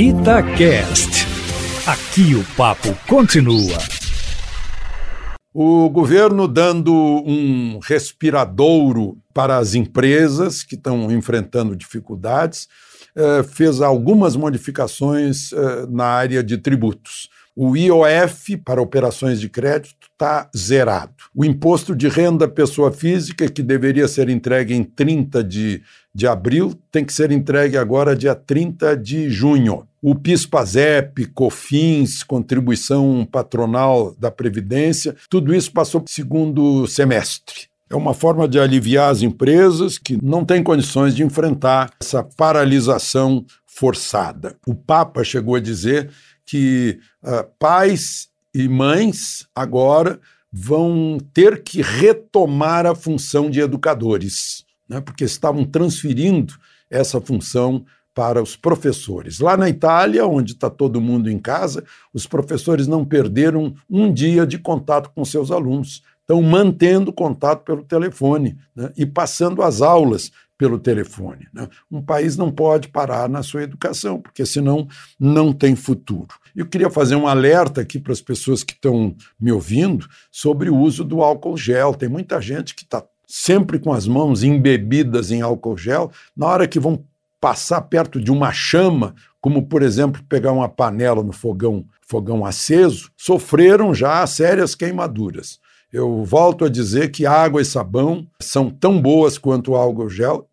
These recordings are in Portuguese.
Itacast. Aqui o papo continua. O governo dando um respiradouro para as empresas que estão enfrentando dificuldades, eh, fez algumas modificações eh, na área de tributos. O IOF para operações de crédito está zerado. O imposto de renda pessoa física, que deveria ser entregue em 30 de, de abril, tem que ser entregue agora dia 30 de junho. O PIS-PASEP, COFINS, contribuição patronal da Previdência, tudo isso passou para o segundo semestre. É uma forma de aliviar as empresas que não têm condições de enfrentar essa paralisação forçada. O Papa chegou a dizer que uh, pais e mães agora vão ter que retomar a função de educadores, né, porque estavam transferindo essa função para os professores. Lá na Itália, onde está todo mundo em casa, os professores não perderam um dia de contato com seus alunos, estão mantendo contato pelo telefone né, e passando as aulas pelo telefone. Né? Um país não pode parar na sua educação, porque senão não tem futuro. Eu queria fazer um alerta aqui para as pessoas que estão me ouvindo sobre o uso do álcool gel. Tem muita gente que está sempre com as mãos embebidas em álcool gel, na hora que vão passar perto de uma chama, como por exemplo pegar uma panela no fogão, fogão aceso, sofreram já sérias queimaduras. Eu volto a dizer que água e sabão são tão boas quanto álcool gel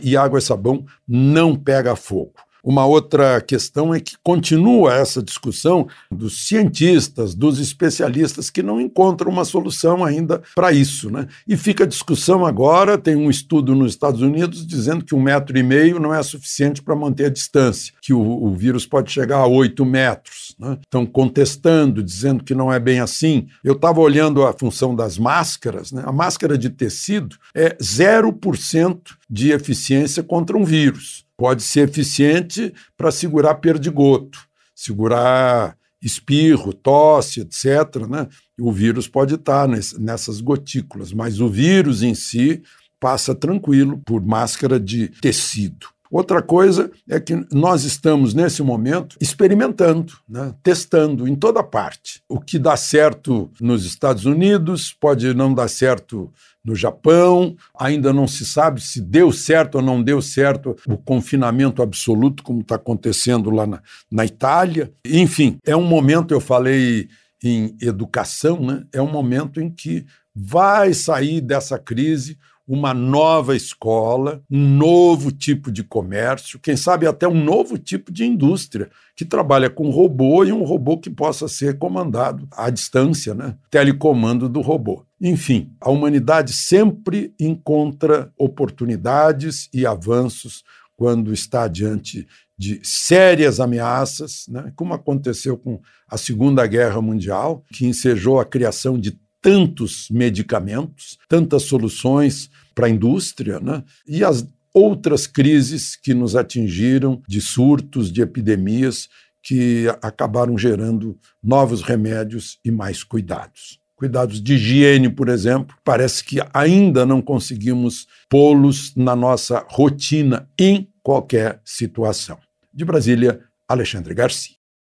e água e sabão não pega fogo. Uma outra questão é que continua essa discussão dos cientistas, dos especialistas que não encontram uma solução ainda para isso. Né? E fica a discussão agora: tem um estudo nos Estados Unidos dizendo que um metro e meio não é suficiente para manter a distância, que o, o, vírus pode chegar a oito metros. Né? Estão contestando, dizendo que não é bem assim. Eu estava olhando a função das máscaras, né? a máscara de tecido é 0% de eficiência contra um vírus pode ser eficiente para segurar perdigoto, segurar espirro, tosse, etc. Né? O vírus pode estar nessas gotículas, mas o vírus em si passa tranquilo por máscara de tecido. Outra coisa é que nós estamos, nesse momento, experimentando, né? testando em toda parte. O que dá certo nos Estados Unidos pode não dar certo no Japão, ainda não se sabe se deu certo ou não deu certo o confinamento absoluto, como está acontecendo lá na, na Itália. Enfim, é um momento, eu falei em educação, né? é um momento em que vai sair dessa crise uma nova escola, um novo tipo de comércio, quem sabe até um novo tipo de indústria que trabalha com robô e um robô que possa ser comandado à distância, né? telecomando do robô. Enfim, a humanidade sempre encontra oportunidades e avanços quando está diante de sérias ameaças, né? como aconteceu com a Segunda Guerra Mundial, que ensejou a criação de tantos medicamentos, tantas soluções para a indústria, né? e as outras crises que nos atingiram, de surtos, de epidemias, que acabaram gerando novos remédios e mais cuidados. Cuidados de higiene, por exemplo, parece que ainda não conseguimos pô-los na nossa rotina em qualquer situação. De Brasília, Alexandre Garcia.